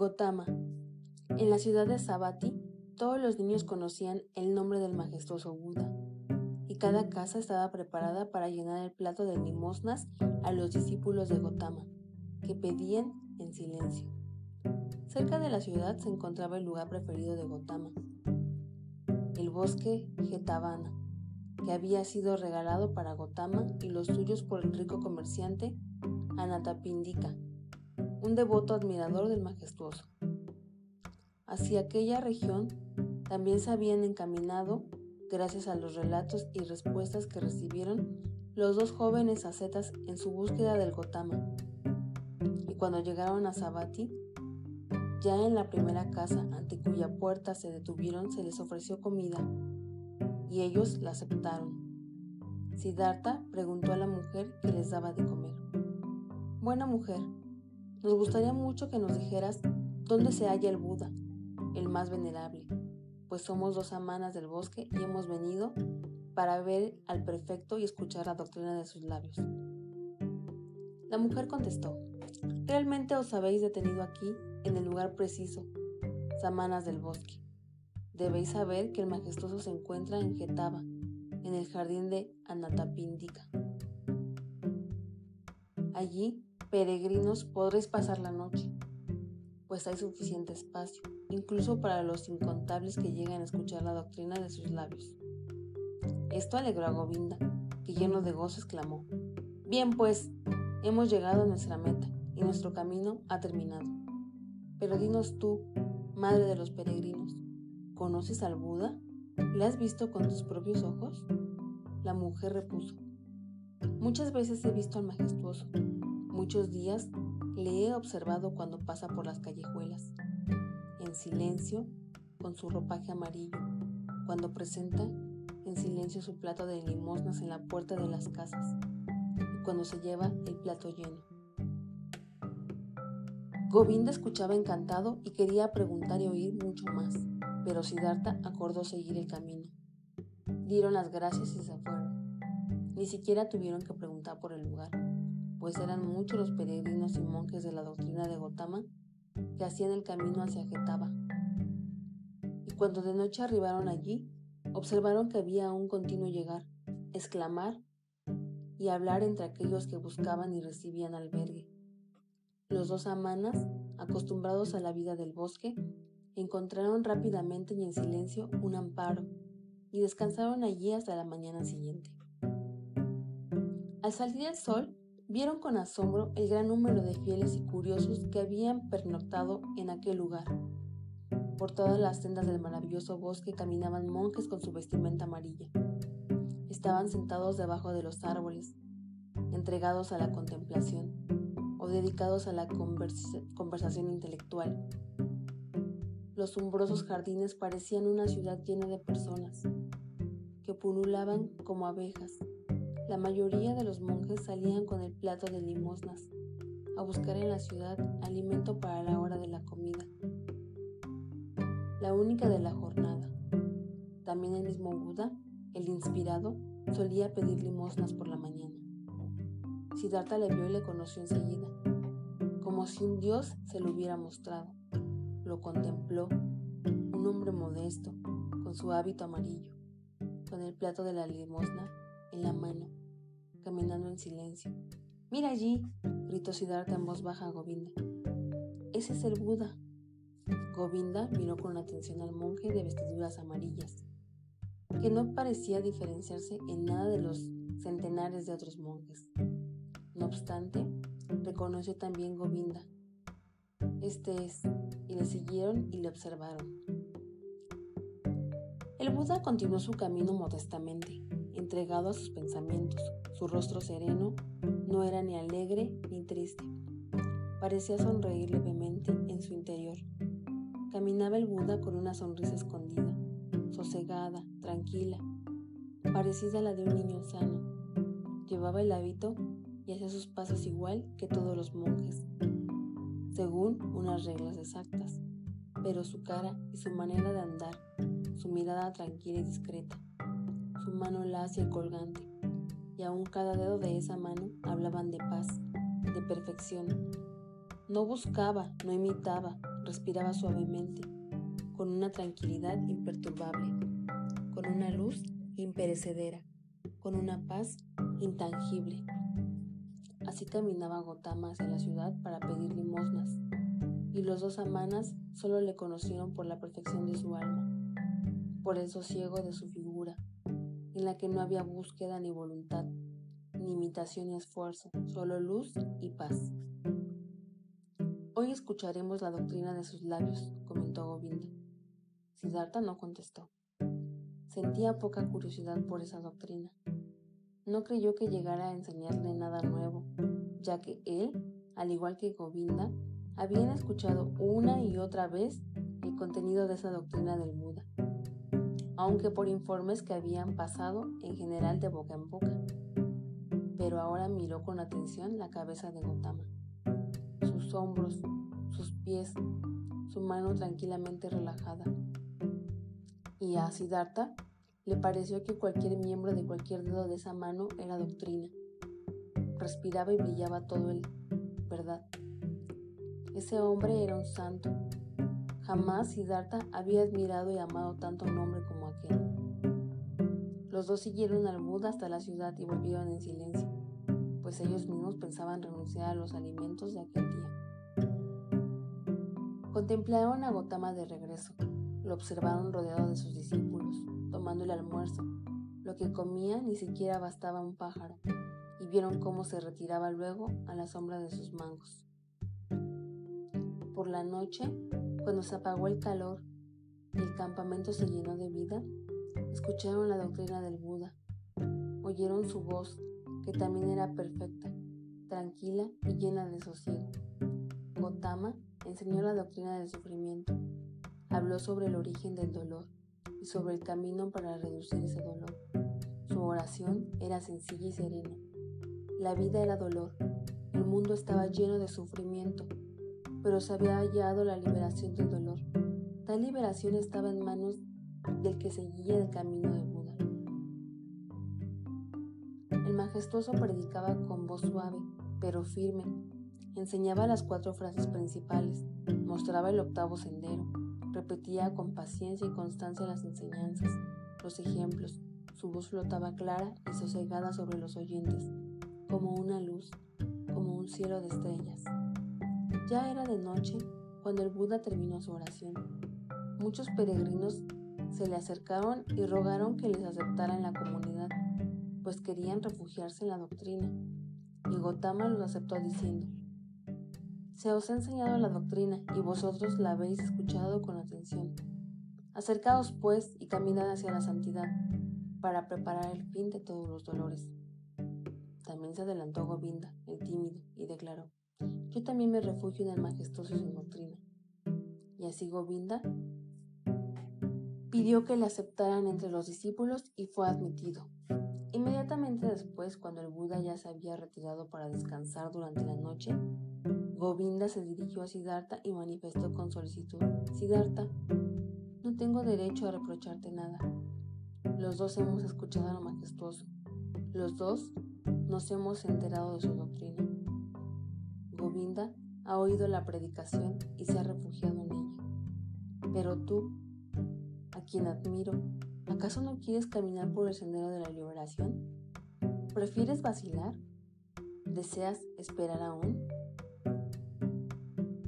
Gotama. En la ciudad de Sabati, todos los niños conocían el nombre del majestuoso Buda, y cada casa estaba preparada para llenar el plato de limosnas a los discípulos de Gotama, que pedían en silencio. Cerca de la ciudad se encontraba el lugar preferido de Gotama, el bosque Getavana, que había sido regalado para Gotama y los suyos por el rico comerciante Anatapindika, un devoto admirador del majestuoso. Hacia aquella región también se habían encaminado, gracias a los relatos y respuestas que recibieron, los dos jóvenes ascetas en su búsqueda del Gotama. Y cuando llegaron a Sabati, ya en la primera casa ante cuya puerta se detuvieron se les ofreció comida y ellos la aceptaron. Siddhartha preguntó a la mujer que les daba de comer. Buena mujer, nos gustaría mucho que nos dijeras dónde se halla el Buda, el más venerable, pues somos dos amanas del bosque y hemos venido para ver al prefecto y escuchar la doctrina de sus labios. La mujer contestó, realmente os habéis detenido aquí en el lugar preciso, samanas del bosque. Debéis saber que el majestuoso se encuentra en Getaba, en el jardín de Anatapindika. Allí peregrinos podréis pasar la noche, pues hay suficiente espacio, incluso para los incontables que llegan a escuchar la doctrina de sus labios. Esto alegró a Govinda, que lleno de gozo exclamó, Bien pues, hemos llegado a nuestra meta y nuestro camino ha terminado. Pero dinos tú, madre de los peregrinos, ¿conoces al Buda? ¿Le has visto con tus propios ojos? La mujer repuso, Muchas veces he visto al majestuoso, Muchos días le he observado cuando pasa por las callejuelas, en silencio, con su ropaje amarillo, cuando presenta en silencio su plato de limosnas en la puerta de las casas y cuando se lleva el plato lleno. Govinda escuchaba encantado y quería preguntar y oír mucho más, pero Siddhartha acordó seguir el camino. Dieron las gracias y se fueron. Ni siquiera tuvieron que preguntar por el lugar pues eran muchos los peregrinos y monjes de la doctrina de Gotama que hacían el camino hacia Getaba. Y cuando de noche arribaron allí, observaron que había un continuo llegar, exclamar y hablar entre aquellos que buscaban y recibían albergue. Los dos amanas, acostumbrados a la vida del bosque, encontraron rápidamente y en silencio un amparo y descansaron allí hasta la mañana siguiente. Al salir el sol, vieron con asombro el gran número de fieles y curiosos que habían pernoctado en aquel lugar. Por todas las sendas del maravilloso bosque caminaban monjes con su vestimenta amarilla. Estaban sentados debajo de los árboles, entregados a la contemplación o dedicados a la conversación intelectual. Los umbrosos jardines parecían una ciudad llena de personas que pululaban como abejas la mayoría de los monjes salían con el plato de limosnas a buscar en la ciudad alimento para la hora de la comida, la única de la jornada. También el mismo Buda, el inspirado, solía pedir limosnas por la mañana. Siddhartha le vio y le conoció enseguida, como si un dios se lo hubiera mostrado. Lo contempló, un hombre modesto, con su hábito amarillo, con el plato de la limosna en la mano caminando en silencio. Mira allí, gritó Siddhartha en voz baja a Govinda. Ese es el Buda. Govinda miró con atención al monje de vestiduras amarillas, que no parecía diferenciarse en nada de los centenares de otros monjes. No obstante, reconoció también Govinda. Este es, y le siguieron y le observaron. El Buda continuó su camino modestamente, entregado a sus pensamientos. Su rostro sereno no era ni alegre ni triste. Parecía sonreír levemente en su interior. Caminaba el Buda con una sonrisa escondida, sosegada, tranquila, parecida a la de un niño sano. Llevaba el hábito y hacía sus pasos igual que todos los monjes, según unas reglas exactas, pero su cara y su manera de andar, su mirada tranquila y discreta, su mano lacia y colgante, y aún cada dedo de esa mano hablaban de paz, de perfección. No buscaba, no imitaba, respiraba suavemente, con una tranquilidad imperturbable, con una luz imperecedera, con una paz intangible. Así caminaba Gotama hacia la ciudad para pedir limosnas, y los dos amanas solo le conocieron por la perfección de su alma, por el sosiego de su figura, en la que no había búsqueda ni voluntad, ni imitación ni esfuerzo, solo luz y paz. Hoy escucharemos la doctrina de sus labios, comentó Govinda. Siddhartha no contestó. Sentía poca curiosidad por esa doctrina. No creyó que llegara a enseñarle nada nuevo, ya que él, al igual que Govinda, habían escuchado una y otra vez el contenido de esa doctrina del Buda, aunque por informes que habían pasado en general de boca en boca. Pero ahora miró con atención la cabeza de Gautama, sus hombros, sus pies, su mano tranquilamente relajada. Y a Siddhartha le pareció que cualquier miembro de cualquier dedo de esa mano era doctrina. Respiraba y brillaba todo el verdad. Ese hombre era un santo. Jamás Siddhartha había admirado y amado tanto un hombre como. Los dos siguieron al Buda hasta la ciudad y volvieron en silencio, pues ellos mismos pensaban renunciar a los alimentos de aquel día. Contemplaron a Gotama de regreso. Lo observaron rodeado de sus discípulos, tomando el almuerzo. Lo que comía ni siquiera bastaba un pájaro, y vieron cómo se retiraba luego a la sombra de sus mangos por la noche, cuando se apagó el calor y el campamento se llenó de vida, escucharon la doctrina del Buda, oyeron su voz, que también era perfecta, tranquila y llena de sosiego. Gotama enseñó la doctrina del sufrimiento, habló sobre el origen del dolor y sobre el camino para reducir ese dolor. Su oración era sencilla y serena. La vida era dolor, el mundo estaba lleno de sufrimiento pero se había hallado la liberación del dolor. Tal liberación estaba en manos del que seguía el camino de Buda. El majestuoso predicaba con voz suave, pero firme. Enseñaba las cuatro frases principales, mostraba el octavo sendero, repetía con paciencia y constancia las enseñanzas, los ejemplos. Su voz flotaba clara y sosegada sobre los oyentes, como una luz, como un cielo de estrellas. Ya era de noche cuando el Buda terminó su oración. Muchos peregrinos se le acercaron y rogaron que les aceptara en la comunidad, pues querían refugiarse en la doctrina. Y Gotama los aceptó diciendo, Se os ha enseñado la doctrina y vosotros la habéis escuchado con atención. Acercaos pues y caminad hacia la santidad, para preparar el fin de todos los dolores. También se adelantó Govinda, el tímido, y declaró, yo también me refugio en el majestuoso su doctrina. Y así Govinda pidió que le aceptaran entre los discípulos y fue admitido. Inmediatamente después, cuando el Buda ya se había retirado para descansar durante la noche, Govinda se dirigió a Siddhartha y manifestó con solicitud, Siddhartha, no tengo derecho a reprocharte nada. Los dos hemos escuchado a lo majestuoso. Los dos nos hemos enterado de su doctrina. Govinda ha oído la predicación y se ha refugiado en ella. Pero tú, quien admiro, ¿acaso no quieres caminar por el sendero de la liberación? ¿Prefieres vacilar? ¿Deseas esperar aún?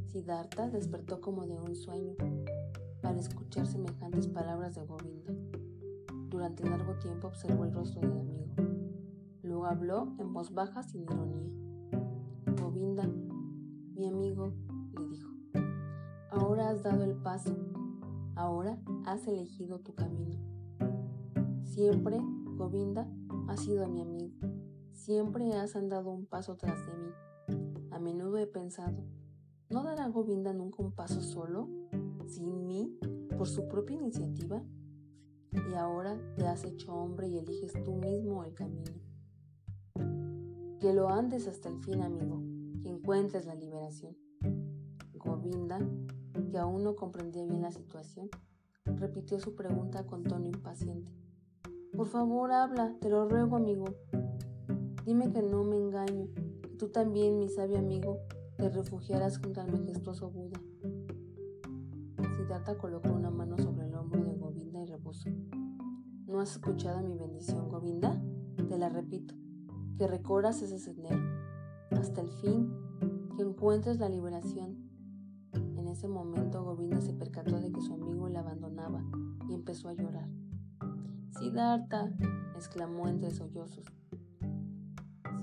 Siddhartha despertó como de un sueño al escuchar semejantes palabras de Govinda. Durante largo tiempo observó el rostro del amigo. Luego habló en voz baja sin ironía. Govinda, mi amigo, le dijo, ahora has dado el paso, ahora has elegido tu camino. Siempre, Govinda, has sido mi amigo, siempre has andado un paso tras de mí. A menudo he pensado, ¿no dará Govinda nunca un paso solo, sin mí, por su propia iniciativa? Y ahora te has hecho hombre y eliges tú mismo el camino. Que lo andes hasta el fin, amigo que encuentres la liberación. Govinda, que aún no comprendía bien la situación, repitió su pregunta con tono impaciente. Por favor, habla, te lo ruego, amigo. Dime que no me engaño, que tú también, mi sabio amigo, te refugiarás junto al majestuoso Buda. Siddhartha colocó una mano sobre el hombro de Govinda y repuso. ¿No has escuchado mi bendición, Govinda? Te la repito, que recorras ese sendero, hasta el fin, que encuentres la liberación. Ese momento Govinda se percató de que su amigo le abandonaba y empezó a llorar. Siddhartha, exclamó entre sollozos.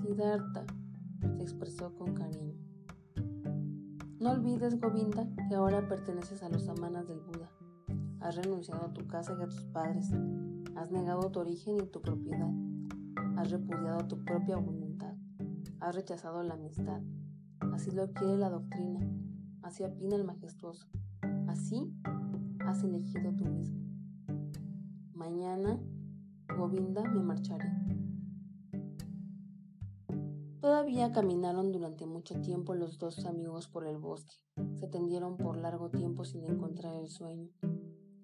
Siddhartha, se expresó con cariño. No olvides, Govinda, que ahora perteneces a los amanas del Buda. Has renunciado a tu casa y a tus padres. Has negado tu origen y tu propiedad. Has repudiado tu propia voluntad. Has rechazado la amistad. Así lo quiere la doctrina. Así opina el majestuoso. Así has elegido tú mismo. Mañana, Govinda, me marcharé. Todavía caminaron durante mucho tiempo los dos amigos por el bosque. Se tendieron por largo tiempo sin encontrar el sueño.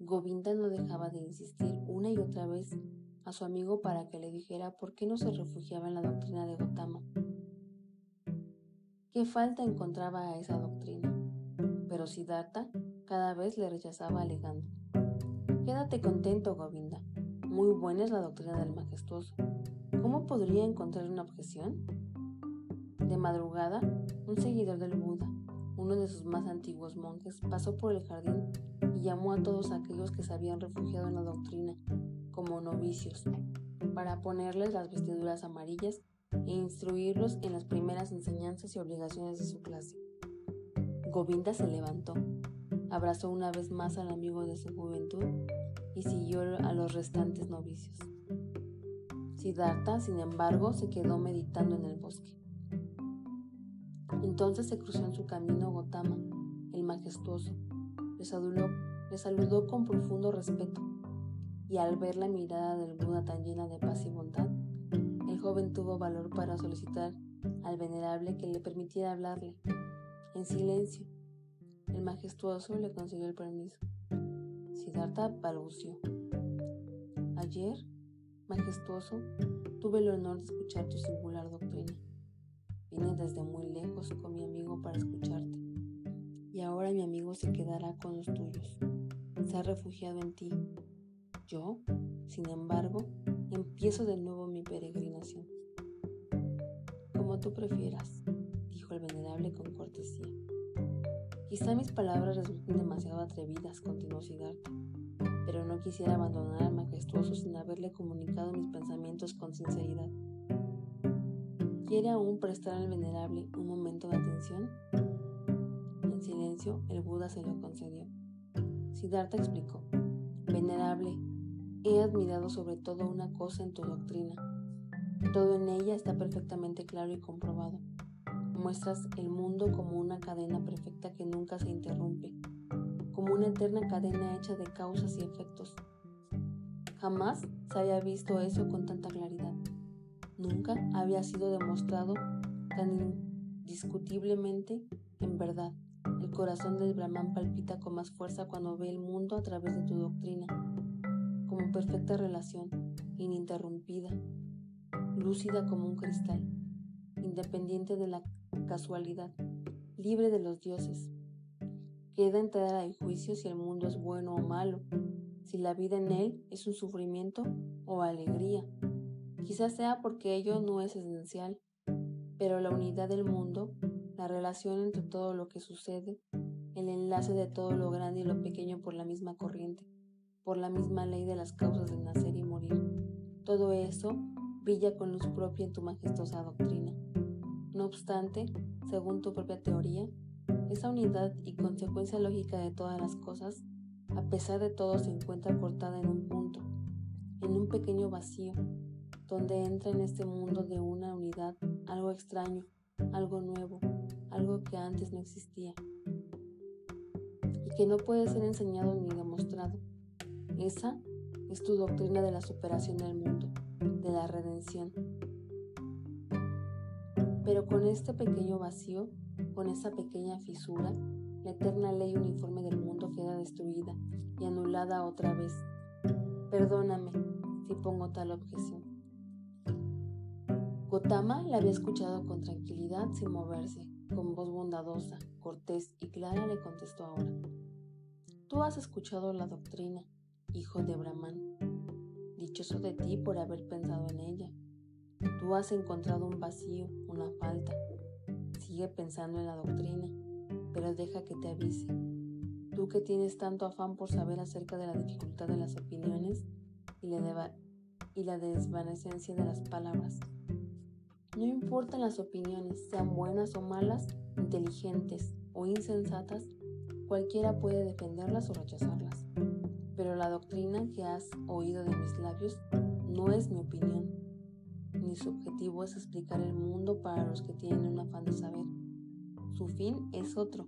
Govinda no dejaba de insistir una y otra vez a su amigo para que le dijera por qué no se refugiaba en la doctrina de Gotama. ¿Qué falta encontraba a esa doctrina? Pero Siddhartha cada vez le rechazaba alegando. Quédate contento, Govinda. Muy buena es la doctrina del majestuoso. ¿Cómo podría encontrar una objeción? De madrugada, un seguidor del Buda, uno de sus más antiguos monjes, pasó por el jardín y llamó a todos aquellos que se habían refugiado en la doctrina como novicios, para ponerles las vestiduras amarillas e instruirlos en las primeras enseñanzas y obligaciones de su clase. Govinda se levantó, abrazó una vez más al amigo de su juventud y siguió a los restantes novicios. Siddhartha, sin embargo, se quedó meditando en el bosque. Entonces se cruzó en su camino Gotama, el majestuoso. Le saludó, le saludó con profundo respeto, y al ver la mirada del Buda tan llena de paz y bondad, el joven tuvo valor para solicitar al venerable que le permitiera hablarle. En silencio, el majestuoso le consiguió el permiso. Siddhartha balbució. Ayer, majestuoso, tuve el honor de escuchar tu singular doctrina. Vine desde muy lejos con mi amigo para escucharte. Y ahora mi amigo se quedará con los tuyos. Se ha refugiado en ti. Yo, sin embargo, empiezo de nuevo mi peregrinación. Como tú prefieras, dijo el venerable con cortesía. Quizá mis palabras resulten demasiado atrevidas, continuó Siddhartha, pero no quisiera abandonar al majestuoso sin haberle comunicado mis pensamientos con sinceridad. ¿Quiere aún prestar al venerable un momento de atención? En silencio, el Buda se lo concedió. Siddhartha explicó, Venerable, he admirado sobre todo una cosa en tu doctrina. Todo en ella está perfectamente claro y comprobado. Muestras el mundo como una cadena perfecta que nunca se interrumpe, como una eterna cadena hecha de causas y efectos. Jamás se había visto eso con tanta claridad. Nunca había sido demostrado tan indiscutiblemente en verdad. El corazón del Brahman palpita con más fuerza cuando ve el mundo a través de tu doctrina, como perfecta relación, ininterrumpida, lúcida como un cristal, independiente de la casualidad, libre de los dioses. Queda entrada al juicio si el mundo es bueno o malo, si la vida en él es un sufrimiento o alegría, Quizás sea porque ello no es esencial, pero la unidad del mundo, la relación entre todo lo que sucede, el enlace de todo lo grande y lo pequeño por la misma corriente, por la misma ley de las causas de nacer y morir, todo eso brilla con luz propia en tu majestuosa doctrina. No obstante, según tu propia teoría, esa unidad y consecuencia lógica de todas las cosas, a pesar de todo, se encuentra cortada en un punto, en un pequeño vacío, donde entra en este mundo de una unidad algo extraño, algo nuevo, algo que antes no existía y que no puede ser enseñado ni demostrado. Esa es tu doctrina de la superación del mundo, de la redención. Pero con este pequeño vacío, con esa pequeña fisura, la eterna ley uniforme del mundo queda destruida y anulada otra vez. Perdóname si pongo tal objeción. Gotama la había escuchado con tranquilidad sin moverse, con voz bondadosa, cortés y clara le contestó ahora. Tú has escuchado la doctrina, hijo de Brahman. Dichoso de ti por haber pensado en ella. Tú has encontrado un vacío, una falta. Sigue pensando en la doctrina, pero deja que te avise. Tú que tienes tanto afán por saber acerca de la dificultad de las opiniones y la, y la desvanecencia de las palabras. No importan las opiniones, sean buenas o malas, inteligentes o insensatas, Cualquiera puede defenderlas o rechazarlas, pero la doctrina que has oído de mis labios no es mi opinión, ni su objetivo es explicar el mundo para los que tienen un afán de saber. Su fin es otro,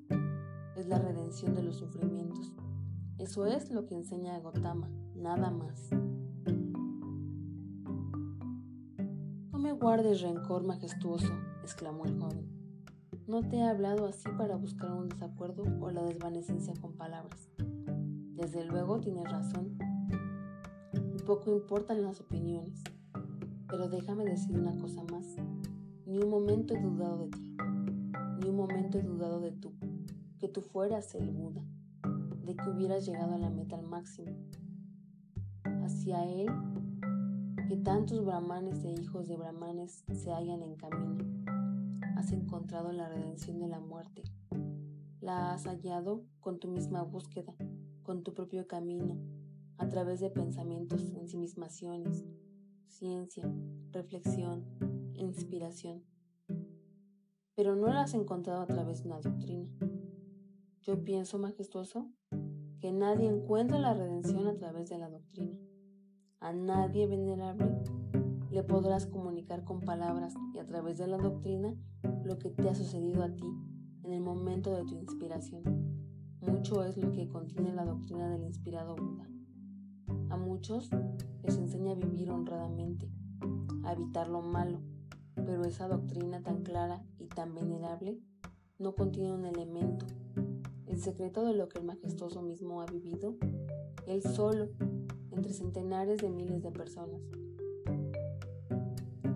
es la redención de los sufrimientos. Eso es lo que enseña Gotama, nada más. No me guardes rencor majestuoso, exclamó el joven. No te he hablado así para buscar un desacuerdo o la desvanecencia con palabras. Desde luego tienes razón. Poco importan las opiniones. Pero déjame decir una cosa más. Ni un momento he dudado de ti. Ni un momento he dudado de tú. Que tú fueras el Buda. De que hubieras llegado a la meta al máximo. Hacia él, que tantos brahmanes e hijos de brahmanes se hallan en camino has encontrado la redención de la muerte. La has hallado con tu misma búsqueda, con tu propio camino, a través de pensamientos, ensimismaciones, ciencia, reflexión, inspiración. Pero no la has encontrado a través de una doctrina. Yo pienso, majestuoso, que nadie encuentra la redención a través de la doctrina. A nadie venerable le podrás comunicar con palabras y a través de la doctrina lo que te ha sucedido a ti en el momento de tu inspiración. Mucho es lo que contiene la doctrina del inspirado Buda. A muchos les enseña a vivir honradamente, a evitar lo malo, pero esa doctrina tan clara y tan venerable no contiene un elemento, el secreto de lo que el majestuoso mismo ha vivido, él solo, entre centenares de miles de personas.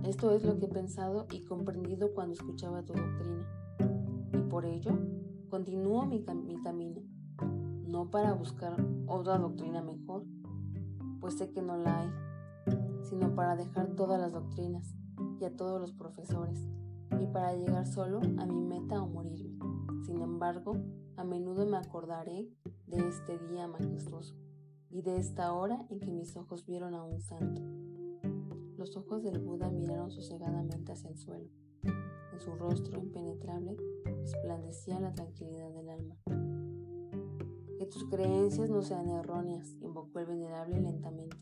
Esto es lo que he pensado y comprendido cuando escuchaba tu doctrina. Y por ello, continúo mi, camino, no para buscar otra doctrina mejor, pues sé que no la hay, sino para dejar todas las doctrinas y a todos los profesores, y para llegar solo a mi meta o morirme. Sin embargo, a menudo me acordaré de este día majestuoso y de esta hora en que mis ojos vieron a un santo. Los ojos del Buda miraron sosegadamente hacia el suelo. En su rostro impenetrable resplandecía la tranquilidad del alma. Tus creencias no sean erróneas, invocó el venerable lentamente.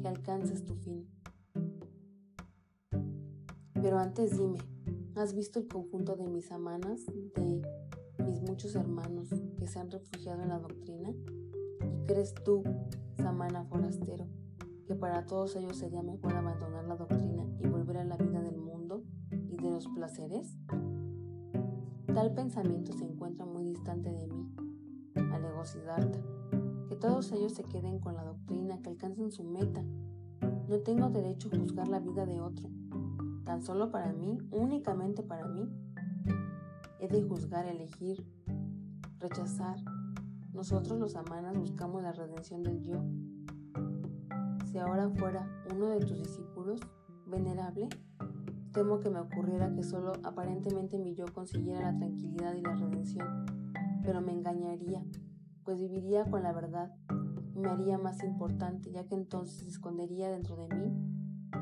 Que alcances tu fin. Pero antes dime, ¿has visto el conjunto de mis amanas, de mis muchos hermanos que se han refugiado en la doctrina? ¿Y crees tú, samana forastero, que para todos ellos sería mejor abandonar la doctrina y volver a la vida del mundo y de los placeres? Tal pensamiento se encuentra muy distante de mí, Que todos ellos se queden con la doctrina, que alcancen su meta. No tengo derecho a juzgar la vida de otro, tan solo para mí, únicamente para mí. He de juzgar, elegir, rechazar. Nosotros los amanas buscamos la redención del yo si ahora fuera uno de tus discípulos, venerable, temo que me ocurriera que solo aparentemente mi yo consiguiera la tranquilidad y la redención, pero me engañaría, pues viviría con la verdad me haría más importante, ya que entonces escondería dentro de mí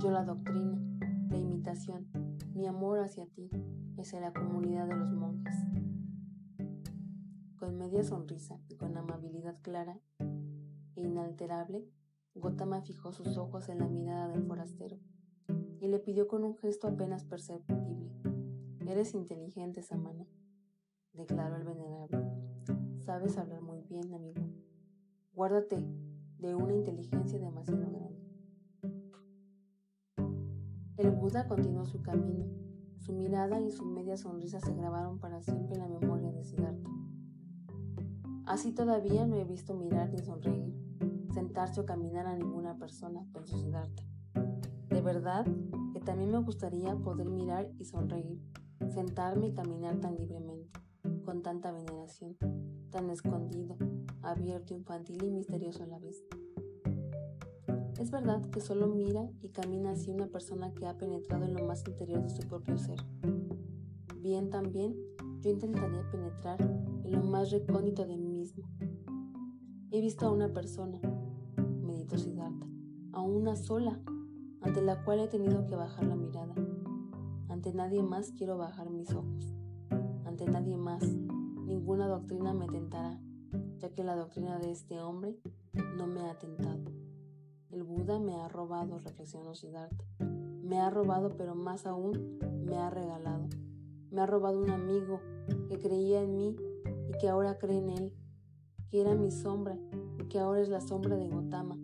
yo la doctrina, la imitación, mi amor hacia ti, hacia la comunidad de los monjes. Con media sonrisa y con amabilidad clara e inalterable, Gotama fijó sus ojos en la mirada del forastero y le pidió con un gesto apenas perceptible. Eres inteligente, Samana, declaró el venerable. Sabes hablar bien, amigo. Guárdate de una inteligencia demasiado grande. El Buda continuó su camino. Su mirada y su media sonrisa se grabaron para siempre en la memoria de Siddhartha. Así todavía no he visto mirar ni sonreír sentarse o caminar a ninguna persona, pensó Siddhartha. De verdad que también me gustaría poder mirar y sonreír, sentarme y caminar tan libremente, con tanta veneración. Tan escondido, abierto, infantil y misterioso a la vez. Es verdad que solo mira y camina así una persona que ha penetrado en lo más interior de su propio ser. Bien también yo intentaría penetrar en lo más recóndito de mí mismo. He visto a una persona, meditó Siddhartha, a una sola, ante la cual he tenido que bajar la mirada. Ante nadie más quiero bajar mis ojos. Ante nadie más, ninguna doctrina me tentará, ya que la doctrina de este hombre no me ha tentado. El Buda me ha robado, reflexionó Siddhartha. Me ha robado, pero más aún me ha regalado. Me ha robado un amigo que creía en mí y que ahora cree en él, que era mi sombra y que ahora es la sombra de Gotama,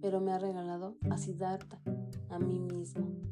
pero me ha regalado a Siddhartha, a mí mismo.